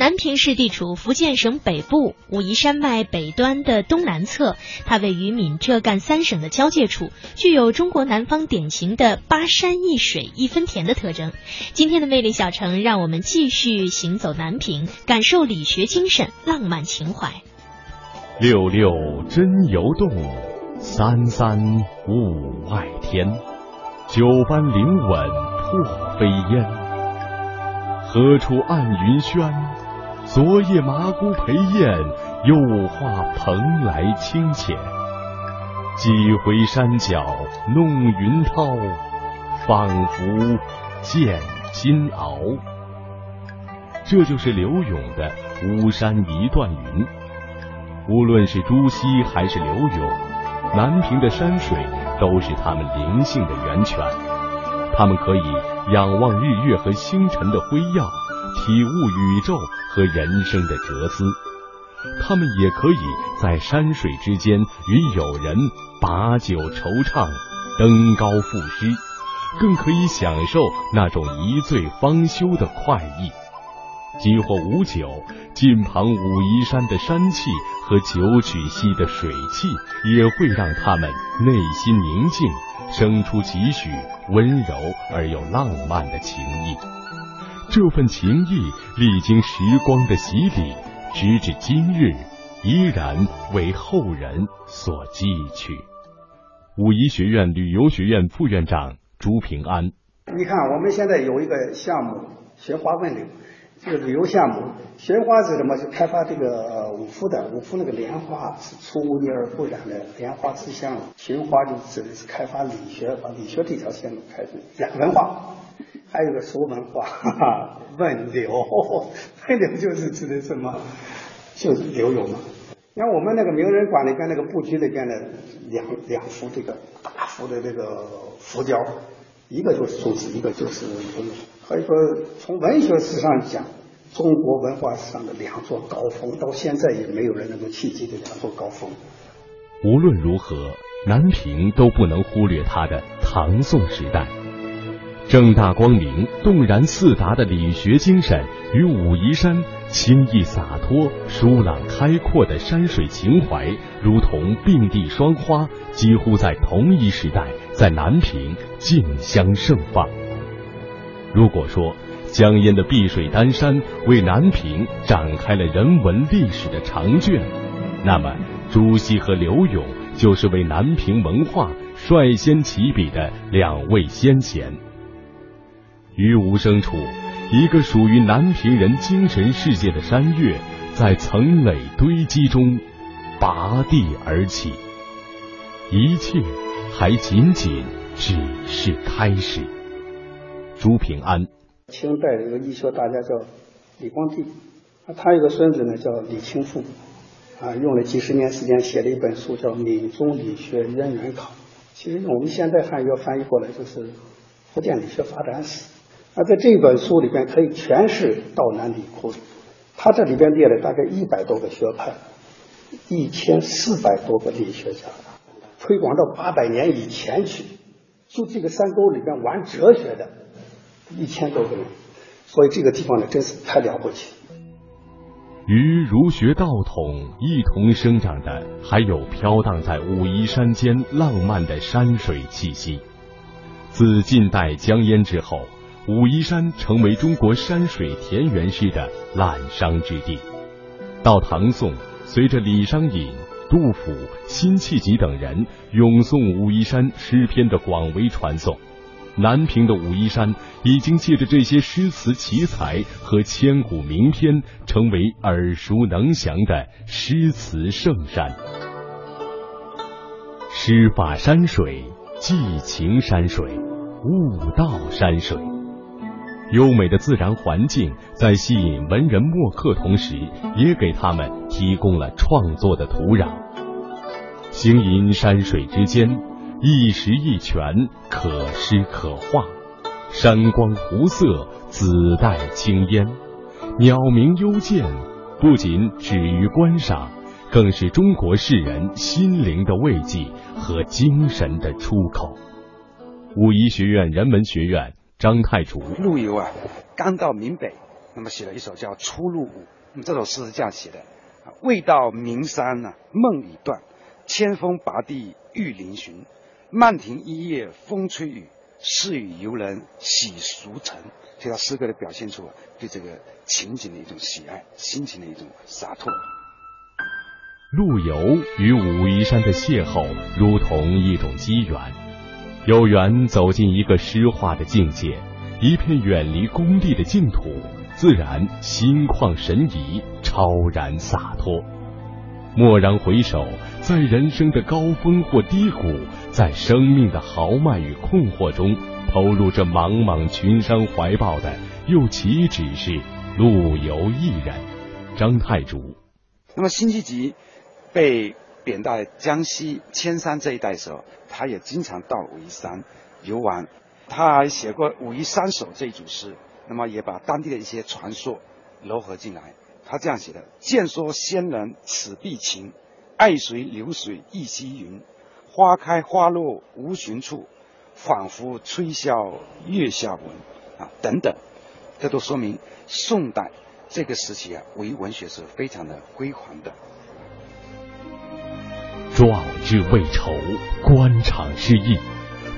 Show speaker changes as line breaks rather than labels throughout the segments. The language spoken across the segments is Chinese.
南平市地处福建省北部武夷山脉北端的东南侧，它位于闽浙赣三省的交界处，具有中国南方典型的八山一水一分田的特征。今天的魅力小城，让我们继续行走南平，感受理学精神、浪漫情怀。
六六真游动，三三雾外天。九班灵稳破飞烟，何处暗云轩？昨夜麻姑陪雁，又画蓬莱清浅。几回山脚弄云涛，仿佛见金鳌。这就是柳永的《巫山一段云》。无论是朱熹还是柳永，南平的山水。都是他们灵性的源泉，他们可以仰望日月和星辰的辉耀，体悟宇宙和人生的哲思；他们也可以在山水之间与友人把酒愁唱，登高赋诗，更可以享受那种一醉方休的快意。即或无酒，近旁武夷山的山气和九曲溪的水气，也会让他们内心宁静，生出几许温柔而又浪漫的情意。这份情谊历经时光的洗礼，直至今日，依然为后人所记取。武夷学院旅游学院副院长朱平安，
你看，我们现在有一个项目——学花问柳。这个旅游项目，学花是什么？是开发这个五福的，五福那个莲花是出污泥而不染的莲花之乡。寻花就指的是开发理学，把理学这条线路开始染文化，还有个俗文化，哈哈，问柳，问柳就是指的什么？就是柳永嘛。像我们那个名人馆里边那个布局里边的两两幅这个大幅的这个浮雕，一个就是朱子，一个就是柳永。可以说，从文学史上讲，中国文化史上的两座高峰，到现在也没有人能够企及这两座高峰。
无论如何，南平都不能忽略它的唐宋时代，正大光明、动然四达的理学精神与武夷山轻逸洒脱、舒朗开阔的山水情怀，如同并蒂双花，几乎在同一时代，在南平竞相盛放。如果说江淹的碧水丹山为南平展开了人文历史的长卷，那么朱熹和柳永就是为南平文化率先起笔的两位先贤。于无声处，一个属于南平人精神世界的山岳，在层垒堆积中拔地而起，一切还仅仅只是开始。朱平安，
清代的一个医学大家叫李光地，他有个孙子呢叫李清富，啊，用了几十年时间写了一本书叫《闽中理学渊源考》，其实我们现在汉语翻译过来就是《福建理学发展史》。那在这本书里边可以全是道南理窟，他这里边列了大概一百多个学派，一千四百多个理学家，推广到八百年以前去，就这个山沟里边玩哲学的。一千多个人，所以这个地方呢，真是太了不起。
与儒学道统一同生长的，还有飘荡在武夷山间浪漫的山水气息。自近代江淹之后，武夷山成为中国山水田园诗的滥觞之地。到唐宋，随着李商隐、杜甫、辛弃疾等人咏颂武夷山诗篇的广为传颂。南平的武夷山已经借着这些诗词奇才和千古名篇，成为耳熟能详的诗词圣山。诗法山水，寄情山水，悟道山水。优美的自然环境在吸引文人墨客同时，也给他们提供了创作的土壤。行吟山水之间。一石一泉，可诗可画；山光湖色，紫带青烟；鸟鸣幽涧，不仅止于观赏，更是中国士人心灵的慰藉和精神的出口。武夷学院人文学院张太楚，
陆游啊，刚到闽北，那么写了一首叫《出入伍》。那么这首诗是这样写的：未到名山呢，梦已断；千峰拔地欲嶙峋。漫庭一夜风吹雨，是与游人喜俗尘。所以他诗歌的表现出对这个情景的一种喜爱，心情的一种洒脱。
陆游与武夷山的邂逅，如同一种机缘，有缘走进一个诗画的境界，一片远离功利的净土，自然心旷神怡，超然洒脱。蓦然回首，在人生的高峰或低谷，在生命的豪迈与困惑中，投入这茫茫群山怀抱的，又岂止是陆游一人？张太祖。
那么辛弃疾被贬到江西铅山这一带的时候，他也经常到武夷山游玩，他还写过《武夷山首》这一组诗，那么也把当地的一些传说糅合进来。他这样写的：“见说仙人此必情，爱随流水一溪云。花开花落无寻处，仿佛吹箫月下闻。”啊，等等，这都说明宋代这个时期啊，武夷文学是非常的辉煌的。
壮志未酬，官场失意，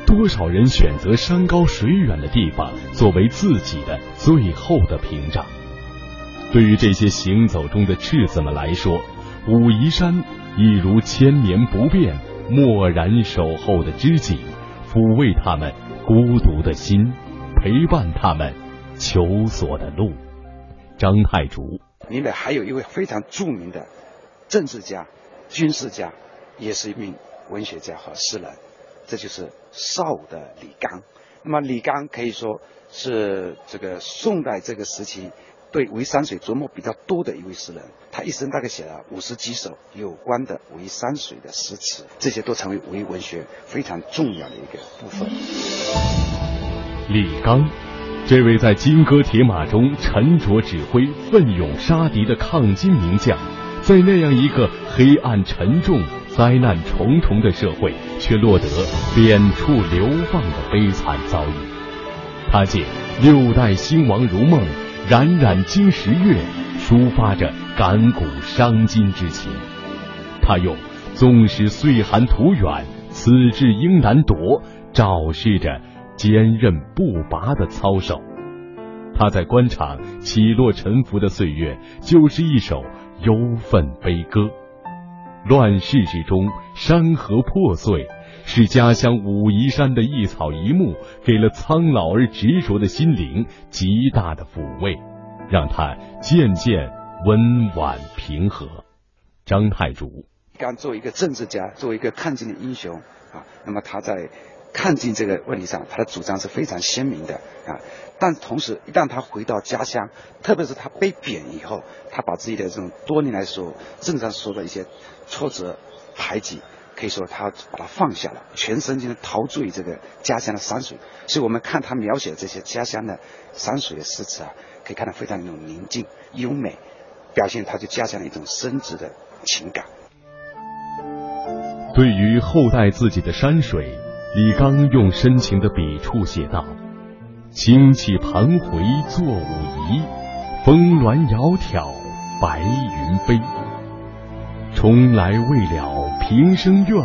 多少人选择山高水远的地方作为自己的最后的屏障。对于这些行走中的赤子们来说，武夷山一如千年不变、默然守候的知己，抚慰他们孤独的心，陪伴他们求索的路。张太祖，
明北还有一位非常著名的政治家、军事家，也是一名文学家和诗人，这就是邵的李纲。那么李纲可以说是这个宋代这个时期。对武夷山水琢磨比较多的一位诗人，他一生大概写了五十几首有关的武夷山水的诗词，这些都成为武夷文学非常重要的一个部分。
李纲，这位在金戈铁马中沉着指挥、奋勇杀敌的抗金名将，在那样一个黑暗沉重、灾难重重的社会，却落得贬黜流放的悲惨遭遇。他借六代兴亡如梦。冉冉金石月，抒发着感古伤今之情。他用“纵使岁寒途远，此志应难夺”昭示着坚韧不拔的操守。他在官场起落沉浮的岁月，就是一首忧愤悲歌。乱世之中，山河破碎，是家乡武夷山的一草一木，给了苍老而执着的心灵极大的抚慰，让他渐渐温婉平和。张太祖，
刚作为一个政治家，作为一个抗金的英雄啊，那么他在抗金这个问题上，他的主张是非常鲜明的啊。但同时，一旦他回到家乡，特别是他被贬以后，他把自己的这种多年来所政治上受的一些挫折、排挤，可以说他把它放下了，全身心的陶醉这个家乡的山水。所以我们看他描写的这些家乡的山水的诗词啊，可以看到非常那种宁静、优美，表现他对家乡的一种深挚的情感。
对于后代自己的山水，李刚用深情的笔触写道。轻骑盘回作武夷，峰峦窈窕白云飞。重来未了平生愿，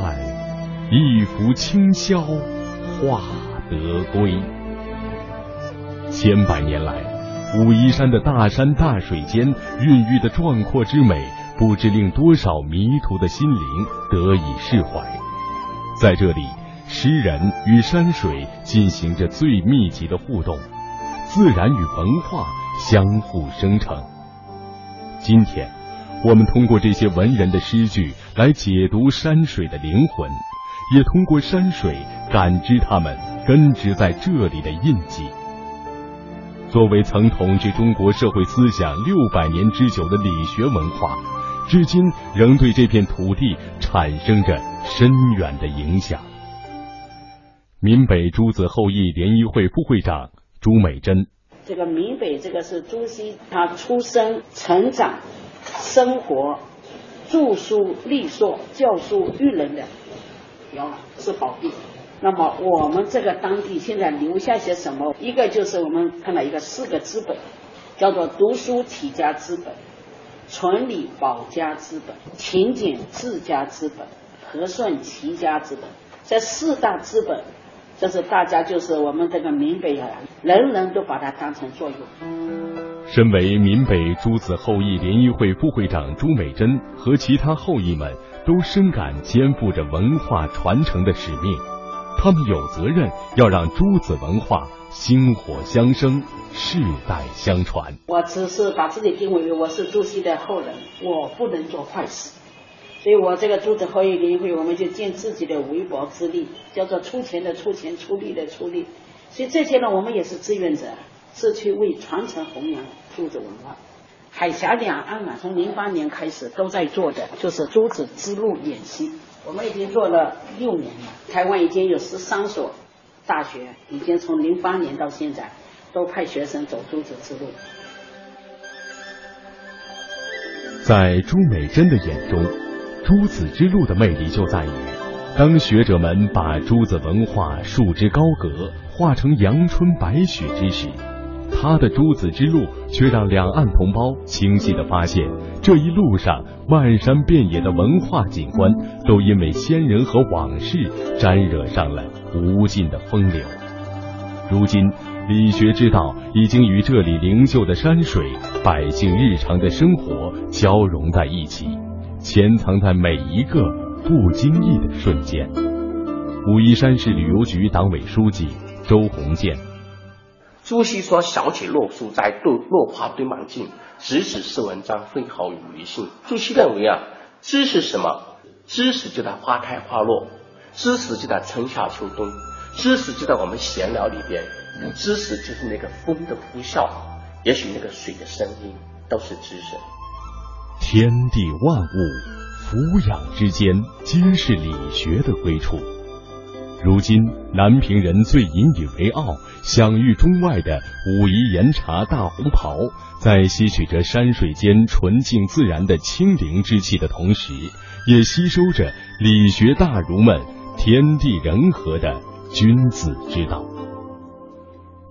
一拂清宵化得归。千百年来，武夷山的大山大水间孕育的壮阔之美，不知令多少迷途的心灵得以释怀。在这里。诗人与山水进行着最密集的互动，自然与文化相互生成。今天，我们通过这些文人的诗句来解读山水的灵魂，也通过山水感知他们根植在这里的印记。作为曾统治中国社会思想六百年之久的理学文化，至今仍对这片土地产生着深远的影响。闽北诸子后裔联谊会副会长朱美珍，
这个闽北这个是朱熹，他出生、成长、生活、著书立说、教书育人的，要是宝地。那么我们这个当地现在留下些什么？一个就是我们看到一个四个资本，叫做读书起家资本、存礼保家资本、勤俭治家资本、和顺齐家资本。这四大资本，这是大家就是我们这个闽北啊，人人都把它当成作用。
身为闽北朱子后裔联谊会副会长朱美珍和其他后裔们都深感肩负着文化传承的使命，他们有责任要让朱子文化薪火相生、世代相传。
我只是把自己定位为我是朱熹的后人，我不能做坏事。所以我这个朱子后裔联谊会，我们就尽自己的微薄之力，叫做出钱的出钱，出力的出力。所以这些呢，我们也是志愿者，是去为传承弘扬朱子文化。海峡两岸啊，从零八年开始都在做的，就是朱子之路演习。我们已经做了六年了，台湾已经有十三所大学，已经从零八年到现在，都派学生走朱子之路。
在朱美珍的眼中。诸子之路的魅力就在于，当学者们把诸子文化束之高阁，化成阳春白雪之时，他的诸子之路却让两岸同胞清晰地发现，这一路上漫山遍野的文化景观，都因为先人和往事沾惹上了无尽的风流。如今，理学之道已经与这里灵秀的山水、百姓日常的生活交融在一起。潜藏在每一个不经意的瞬间。武夷山市旅游局党委书记周鸿建：
朱熹说：“小起落书在落落花堆满径，直指是文章，分毫与余兴。”朱熹认为啊，知是什么？知识就在花开花落，知识就在春夏秋冬，知识就在我们闲聊里边，知识就是那个风的呼啸，也许那个水的声音，都是知识。
天地万物，俯仰之间，皆是理学的归处。如今，南平人最引以为傲、享誉中外的武夷岩茶大红袍，在吸取着山水间纯净自然的清灵之气的同时，也吸收着理学大儒们天地人和的君子之道。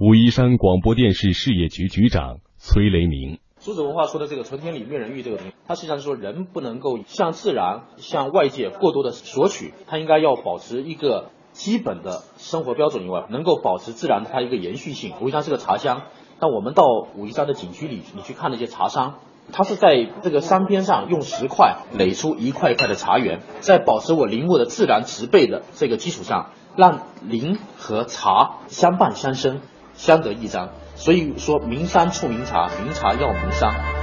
武夷山广播电视事业局局长崔雷鸣。
苏子文化说的这个“纯天理，灭人欲”这个东西，它实际上是说人不能够向自然、向外界过多的索取，它应该要保持一个基本的生活标准以外，能够保持自然的它一个延续性。武夷山是个茶乡，但我们到武夷山的景区里，你去看那些茶商，他是在这个山边上用石块垒出一块一块的茶园，在保持我林木的自然植被的这个基础上，让林和茶相伴相生，相得益彰。所以说，名山出名茶，名茶要名山。